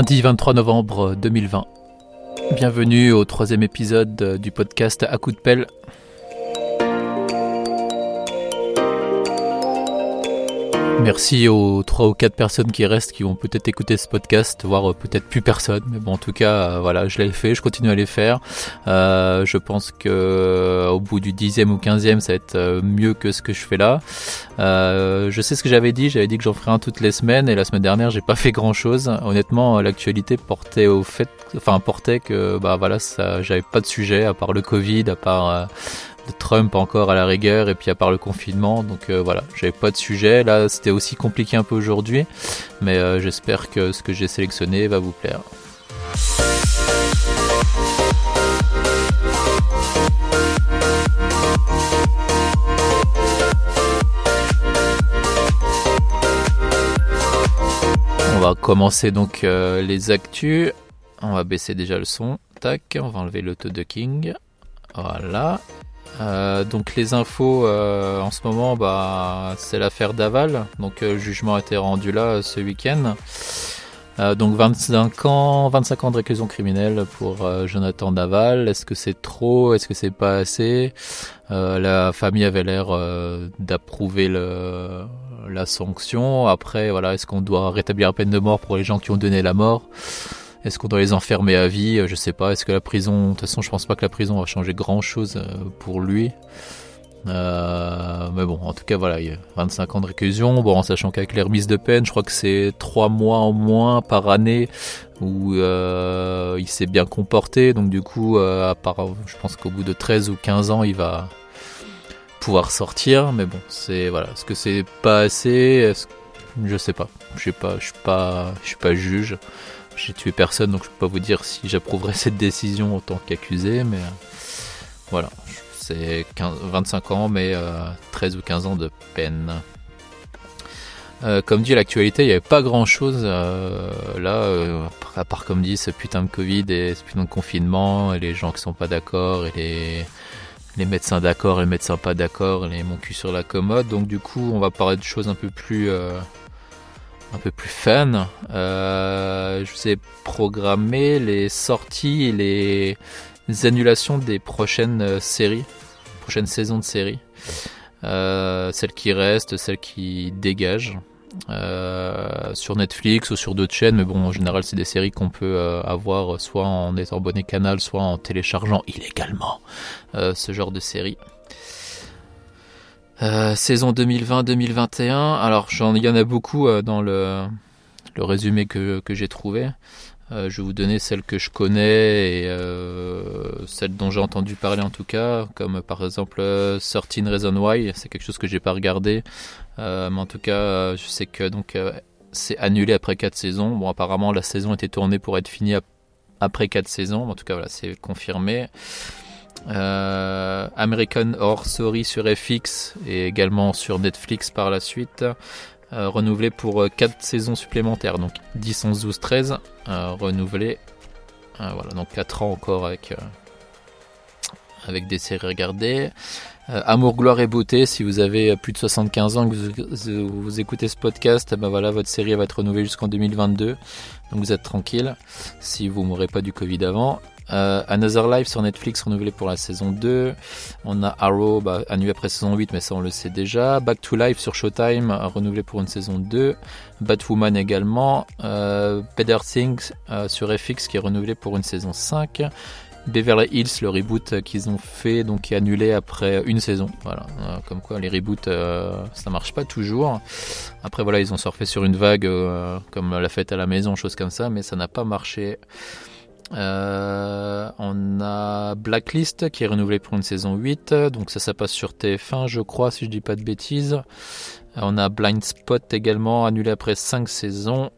Lundi 23 novembre 2020. Bienvenue au troisième épisode du podcast À coup de pelle. Merci aux trois ou quatre personnes qui restent, qui vont peut-être écouter ce podcast, voire peut-être plus personne. Mais bon, en tout cas, euh, voilà, je l'ai fait, je continue à les faire. Euh, je pense que euh, au bout du dixième ou quinzième, ça va être mieux que ce que je fais là. je sais ce que j'avais dit. J'avais dit que j'en ferais un toutes les semaines, et la semaine dernière, j'ai pas fait grand-chose. Honnêtement, l'actualité portait au fait, enfin portait que bah voilà, ça, j'avais pas de sujet à part le Covid, à part Trump encore à la rigueur et puis à part le confinement donc euh, voilà j'avais pas de sujet là c'était aussi compliqué un peu aujourd'hui mais euh, j'espère que ce que j'ai sélectionné va vous plaire On va commencer donc euh, les actus. On va baisser déjà le son. Tac, on va enlever l'auto-ducking. Voilà. Euh, donc les infos euh, en ce moment, bah, c'est l'affaire Daval. Donc euh, jugement a été rendu là ce week-end. donc 25 ans, 25 ans de réclusion criminelle pour Jonathan Daval. Est-ce que c'est trop? Est-ce que c'est pas assez? La famille avait l'air d'approuver la sanction. Après, voilà, est-ce qu'on doit rétablir la peine de mort pour les gens qui ont donné la mort? Est-ce qu'on doit les enfermer à vie? Euh, Je sais pas. Est-ce que la prison. De toute façon, je pense pas que la prison va changer grand chose euh, pour lui. Euh, mais bon, en tout cas, voilà, il y a 25 ans de réclusion. Bon, en sachant qu'avec les remises de peine, je crois que c'est 3 mois en moins par année où il s'est bien comporté. Donc, du coup, à part, je pense qu'au bout de 13 ou 15 ans, il va pouvoir sortir. Mais bon, c'est voilà. Est-ce que c'est pas assez? Je sais pas. Je sais pas. Je suis pas. Je suis pas juge. J'ai tué personne, donc je peux pas vous dire si j'approuverai cette décision en tant qu'accusé, mais euh, voilà, c'est 25 ans, mais 13 euh, ou 15 ans de peine. Euh, comme dit l'actualité, il n'y avait pas grand chose là, à part comme dit ce putain de Covid et ce putain de confinement, et les gens qui sont pas d'accord, et les, les médecins d'accord et les médecins pas d'accord, et les mon cul sur la commode. Donc du coup, on va parler de choses un peu plus un peu plus fun. Euh, je vous ai programmé les sorties et les annulations des prochaines euh, séries, prochaines saisons de séries. Euh, celles qui restent, celles qui dégagent. sur Netflix ou sur d'autres chaînes, mais bon, en général, c'est des séries qu'on peut avoir soit en étant abonné canal, soit en téléchargeant illégalement ce genre de séries. Euh, saison 2020-2021. Alors, il y en a beaucoup euh, dans le, le, résumé que, que j'ai trouvé. Euh, je vais vous donner celles que je connais et celles dont j'ai entendu parler en tout cas, comme par exemple 13 Reason Why. C'est quelque chose que j'ai pas regardé, mais en tout cas, je sais que donc c'est annulé après 4 saisons. Bon, apparemment, la saison était tournée pour être finie après 4 saisons. En tout cas, voilà, c'est confirmé. Euh, American Horror Story sur FX et également sur Netflix par la suite. Euh, renouvelé pour 4 euh, saisons supplémentaires, donc 10, 11, 12, 13. renouvelé. voilà, donc 4 ans encore avec, des séries regardées. Amour, gloire et beauté, si vous avez plus de 75 ans que vous, écoutez ce podcast, ben voilà, votre série va être renouvelée jusqu'en 2022. Donc vous êtes tranquille si vous mourrez pas du Covid avant. Euh, Another Life sur Netflix renouvelé pour la saison 2. On a Arrow bah, annulé après saison 8, mais ça on le sait déjà. Back to Life sur Showtime renouvelé pour une saison 2. Batwoman également. Euh, euh, sur FX qui est renouvelé pour une saison 5. Beverly Hills, le reboot qu'ils ont fait, donc est annulé après une saison. Voilà, euh, comme quoi les reboots, ça marche pas toujours. Après voilà, ils ont surfé sur une vague comme la fête à la maison, chose comme ça, mais ça n'a pas marché. Euh, on a Blacklist qui est renouvelé pour une saison 8, donc ça ça passe sur TF1 je crois si je dis pas de bêtises. Euh, on a Blind Spot également annulé après 5 saisons.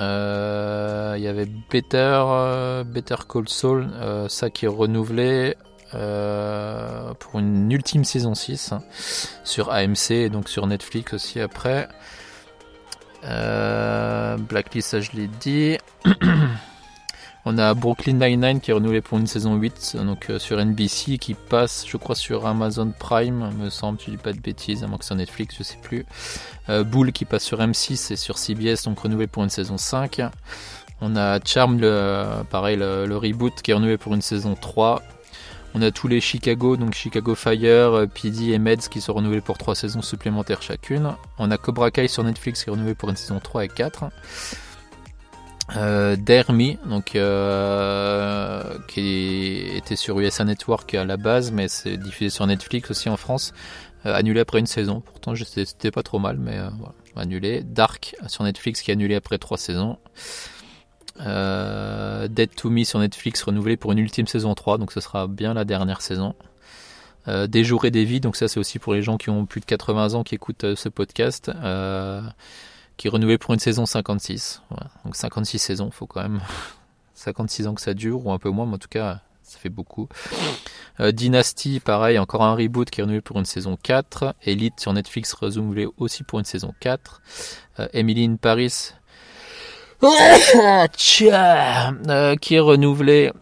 Euh, il y avait Better, Better Call Saul, ça qui est renouvelé pour une ultime saison 6 hein, sur AMC et donc sur Netflix aussi après. Blacklist ça je l'ai dit. On a Brooklyn Nine-Nine qui est renouvelé pour une saison 8, donc euh, sur NBC, qui passe, je crois, sur Amazon Prime, me semble, tu dis pas de bêtises, à moins que c'est Netflix, je sais plus. Euh, Bull qui passe sur M6 et sur CBS, donc renouvelé pour une saison 5. On a Charm, le, pareil, le, reboot qui est renouvelé pour une saison 3. On a tous les Chicago, donc Chicago Fire, PD et Meds qui sont renouvelés pour 3 saisons supplémentaires chacune. On a Cobra Kai sur Netflix qui est renouvelé pour une saison 3 et 4. Euh, Dermy, donc euh, qui était sur USA Network à la base, mais c'est diffusé sur Netflix aussi en France, euh, annulé après une saison. Pourtant, c'était pas trop mal, mais voilà, annulé. Dark sur Netflix qui est annulé après trois saisons. Dead to Me sur Netflix renouvelé pour une ultime saison 3, donc ce sera bien la dernière saison. des jours et des vies, donc ça c'est aussi pour les gens qui ont plus de 80 ans qui écoutent ce podcast qui est renouvelé pour une saison 56. Donc 56 saisons, faut quand même 56 ans que ça dure, ou un peu moins, mais en tout cas, ça fait beaucoup. Euh, Dynasty, pareil, encore un reboot qui est renouvelé pour une saison 4. Elite sur Netflix renouvelé aussi pour une saison 4. Euh, Emily in Paris, euh, qui est renouvelé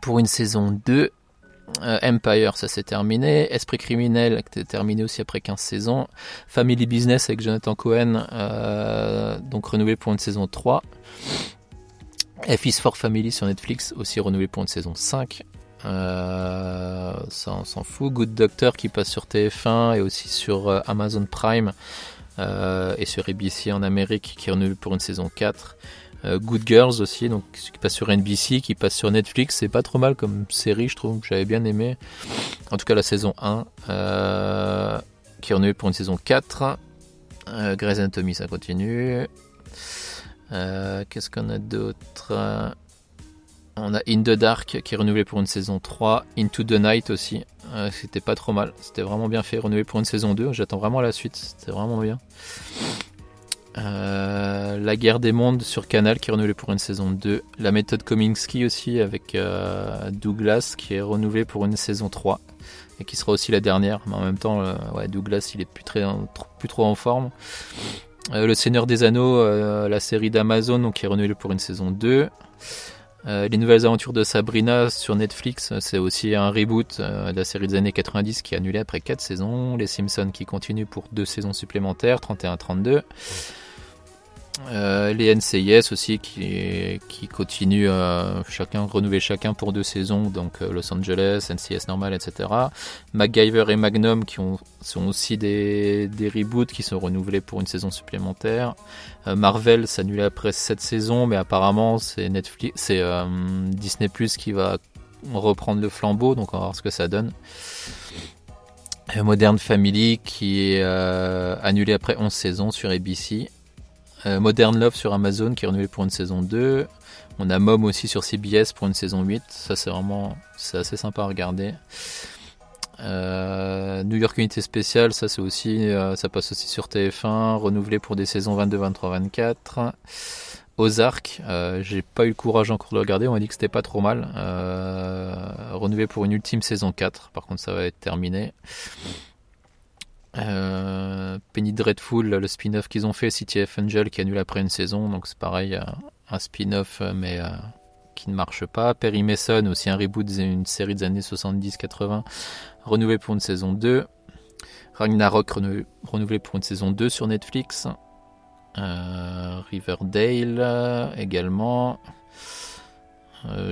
pour une saison 2. Euh, Empire, ça s'est terminé. Esprit criminel, qui était terminé aussi après 15 saisons. Family Business avec Jonathan Cohen, euh, donc renouvelé pour une saison 3. F is for Family sur Netflix, aussi renouvelé pour une saison 5. Euh, ça on s'en fout. Good Doctor qui passe sur TF1 et aussi sur Amazon Prime et sur ABC en Amérique qui est renouvelé pour une saison 4. Euh, Good Girls aussi, donc qui passe sur NBC, qui passe sur Netflix. C'est pas trop mal comme série, je trouve. J'avais bien aimé. En tout cas, la saison 1, euh, qui en est pour une saison 4. Euh, Grey's Anatomy, ça continue. Euh, qu'est-ce qu'on a d'autre? On a In the Dark qui est renouvelé pour une saison 3. Into the Night aussi. C'était pas trop mal. C'était vraiment bien fait. Renouvelé pour une saison 2. J'attends vraiment la suite. C'était vraiment bien. Euh, la guerre des mondes sur Canal qui est renouvelée pour une saison 2. La méthode Kominsky aussi avec euh, Douglas qui est renouvelée pour une saison 3 et qui sera aussi la dernière. Mais en même temps, euh, Douglas il est plus, très, plus trop en forme. le Seigneur des Anneaux, la série d'Amazon qui est renouvelée pour une saison 2. les nouvelles aventures de Sabrina sur Netflix, c'est aussi un reboot de la série des années 90 qui est annulée après 4 saisons. Les Simpsons qui continuent pour 2 saisons supplémentaires, 31-32. Euh, les NCIS aussi qui, qui continuent à chacun renouveler chacun pour deux saisons, donc euh, Los Angeles, NCIS normal, etc. MacGyver et Magnum qui ont, sont aussi des, reboots qui sont renouvelés pour une saison supplémentaire. Euh, Marvel s'annule après cette saison, mais apparemment c'est Netflix, c'est Disney Plus qui va reprendre le flambeau, donc on va voir ce que ça donne. Modern Family qui est annulé après 11 saisons sur ABC. Euh, Modern Love sur Amazon qui est renouvelé pour une saison 2. On a Mom aussi sur CBS pour une saison 8. Ça, c'est vraiment c'est assez sympa à regarder. Euh, New York Unité Spéciale, ça c'est aussi, euh, ça passe aussi sur TF1, renouvelé pour des saisons 22, 23, 24. Ozark, j'ai pas eu le courage encore de le regarder, on m'a dit que c'était pas trop mal. renouvelé pour une ultime saison 4, par contre ça va être terminé. Euh, Penny Dreadful, le spin-off qu'ils ont fait, City of Angel qui annule après une saison, donc c'est pareil, euh, un spin-off euh, mais qui ne marche pas. Perry Mason, aussi un reboot d'une série des années 70-80, renouvelé pour une saison 2. Ragnarok renouvelé pour une saison 2 sur Netflix. Riverdale également.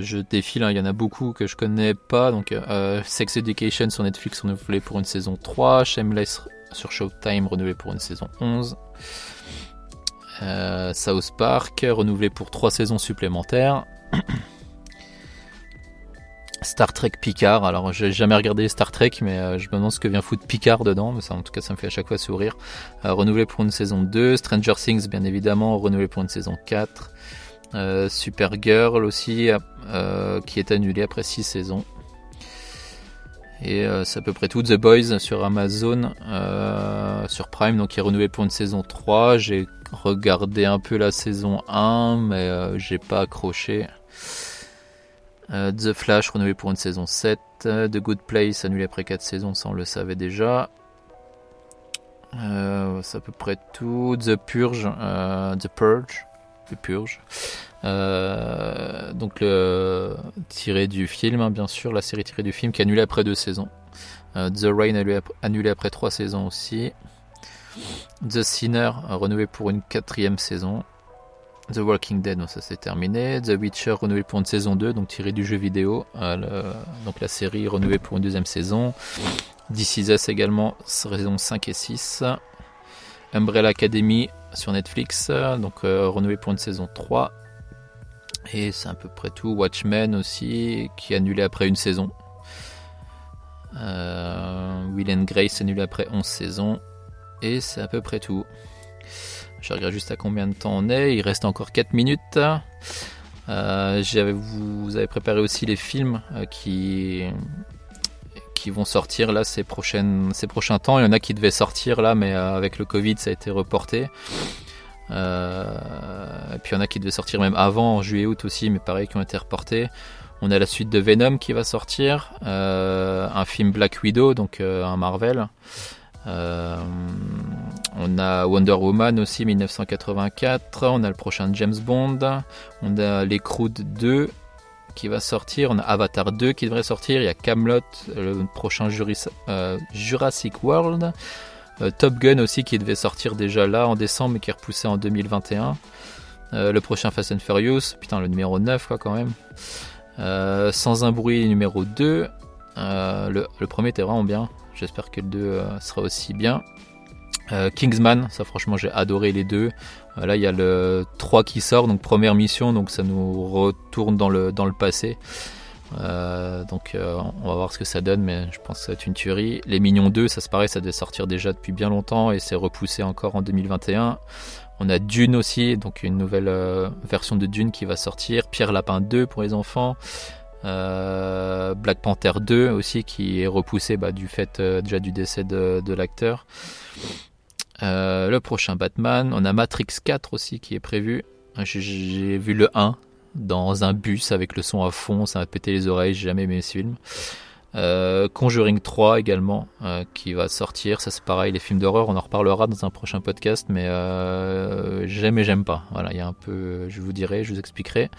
Je défile, hein, il y en a beaucoup que je connais pas. Donc, Sex Education sur Netflix renouvelé pour une saison 3. Shameless sur Showtime, renouvelé pour une saison 11. Euh, South Park, renouvelé pour 3 saisons supplémentaires. Star Trek Picard, alors j'ai jamais regardé Star Trek, mais euh, je me demande ce que vient foutre Picard dedans, mais en tout cas ça me fait à chaque fois sourire. Euh, renouvelé pour une saison 2, Stranger Things bien évidemment, renouvelé pour une saison 4. Supergirl aussi, qui est annulé après 6 saisons. Et euh, c'est à peu près tout. The Boys sur Amazon, euh, sur Prime, donc qui est renouvelé pour une saison 3. J'ai regardé un peu la saison 1, mais euh, j'ai pas accroché. The Flash renouvelé pour une saison 7. The Good Place annulé après 4 saisons, ça on le savait déjà. c'est à peu près tout. The Purge, The Purge, The Purge. Euh, donc le tiré du film, hein, bien sûr, la série tirée du film qui est annulée après deux saisons. Euh, The Rain annulé après trois saisons aussi. The Sinner renouvelé pour une quatrième saison. The Walking Dead, donc ça c'est terminé. The Witcher renouvelé pour une saison 2, donc tiré du jeu vidéo. donc la série renouvelée pour une deuxième saison. This Is Us également, saison 5 et 6. Umbrella Academy sur Netflix, donc renouvelé pour une saison 3. Et c'est à peu près tout. Watchmen aussi, qui est annulé après une saison. Euh, Will and Grace annulé après 11 saisons. Et c'est à peu près tout. Je regarde juste à combien de temps on est. Il reste encore 4 minutes. Euh, vous avez préparé aussi les films euh, qui, qui vont sortir là ces, prochaines, ces prochains temps. Il y en a qui devaient sortir là, mais avec le Covid, ça a été reporté. Euh, puis il y en a qui devaient sortir même avant, en juillet-août aussi, mais pareil, qui ont été reportés. On a la suite de Venom qui va sortir, euh, un film Black Widow, donc euh, un Marvel. on a Wonder Woman aussi 1984, on a le prochain James Bond, on a Les Croods 2 qui va sortir, on a Avatar 2 qui devrait sortir, il y a Camelot, le prochain Jurassic World, euh, Top Gun aussi qui devait sortir déjà là en décembre mais qui est repoussé en 2021. Euh, le prochain Fast and Furious, putain le numéro 9 quoi quand même. Euh, Sans un bruit numéro 2. Le, premier était vraiment bien. J'espère que le 2 sera aussi bien. Kingsman, ça franchement j'ai adoré les deux. là il y a le 3 qui sort, donc première mission, donc ça nous retourne dans le, dans le passé. Euh, donc euh, on va voir ce que ça donne, mais je pense que ça va être une tuerie. Les Mignons 2, ça se paraît, ça devait sortir déjà depuis bien longtemps et c'est repoussé encore en 2021. On a Dune aussi, donc une nouvelle euh, version de Dune qui va sortir. Pierre Lapin 2 pour les enfants. Black Panther 2 aussi qui est repoussé bah, du fait déjà du décès de, de l'acteur. le prochain Batman. On a Matrix 4 aussi qui est prévu. J'ai vu le 1, dans un bus avec le son à fond, ça m'a pété les oreilles, j'ai jamais aimé ce film. Euh, Conjuring 3 également euh, qui va sortir, ça c'est pareil, les films d'horreur, on en reparlera dans un prochain podcast, mais euh, j'aime et j'aime pas. Voilà, il y a un peu, je vous dirai, je vous expliquerai.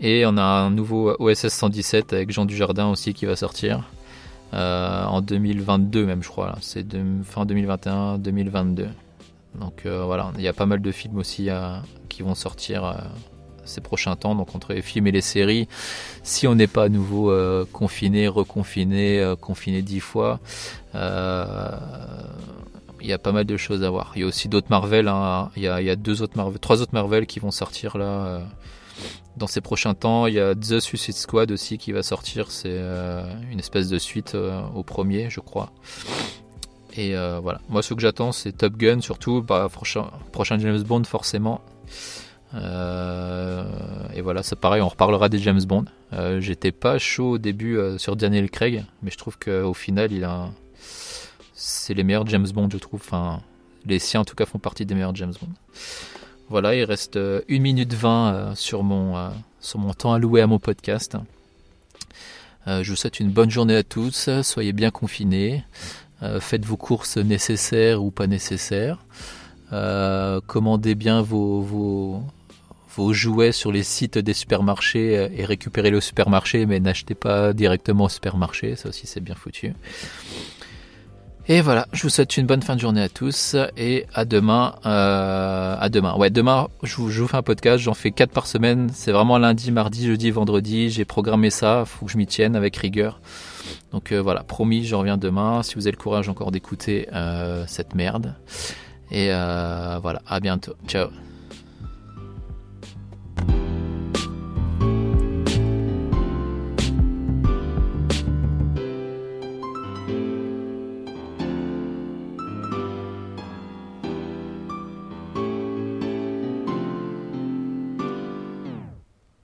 Et on a un nouveau OSS 117 avec Jean Dujardin aussi qui va sortir en 2022 même, je crois. C'est fin 2021, 2022. Donc voilà, il y a pas mal de films aussi qui vont sortir ces prochains temps, donc entre les films et les séries, si on n'est pas à nouveau euh, confiné, reconfiné, euh, confiné dix fois, euh, il y a pas mal de choses à voir. Il y a aussi d'autres Marvel, hein. il, y a, trois autres Marvel qui vont sortir là dans ces prochains temps. Il y a The Suicide Squad aussi qui va sortir, c'est une espèce de suite au premier, je crois. Et voilà, moi ce que j'attends c'est Top Gun surtout, bah, prochain, prochain James Bond forcément. Euh, et voilà, c'est pareil, on reparlera des James Bond. Euh, j'étais pas chaud au début euh, sur Daniel Craig, mais je trouve qu'au final, il a, c'est les meilleurs James Bond, je trouve. Enfin, les siens en tout cas font partie des meilleurs James Bond. Voilà, il reste 1 minute 20 sur mon, sur mon temps alloué à mon podcast. je vous souhaite une bonne journée à tous. Soyez bien confinés. faites vos courses nécessaires ou pas nécessaires. commandez bien vos, vos, vos jouets sur les sites des supermarchés euh, et récupérez le supermarché, mais n'achetez pas directement au supermarché, ça aussi c'est bien foutu. Et voilà, je vous souhaite une bonne fin de journée à tous et à demain. Euh, à demain. Ouais, demain, je vous, fais un podcast. J'en fais 4 par semaine. C'est vraiment lundi, mardi, jeudi, vendredi. J'ai programmé ça. Faut que je m'y tienne avec rigueur. Donc euh, voilà, promis, je reviens demain. Si vous avez le courage encore d'écouter cette merde. Et voilà, à bientôt. Ciao.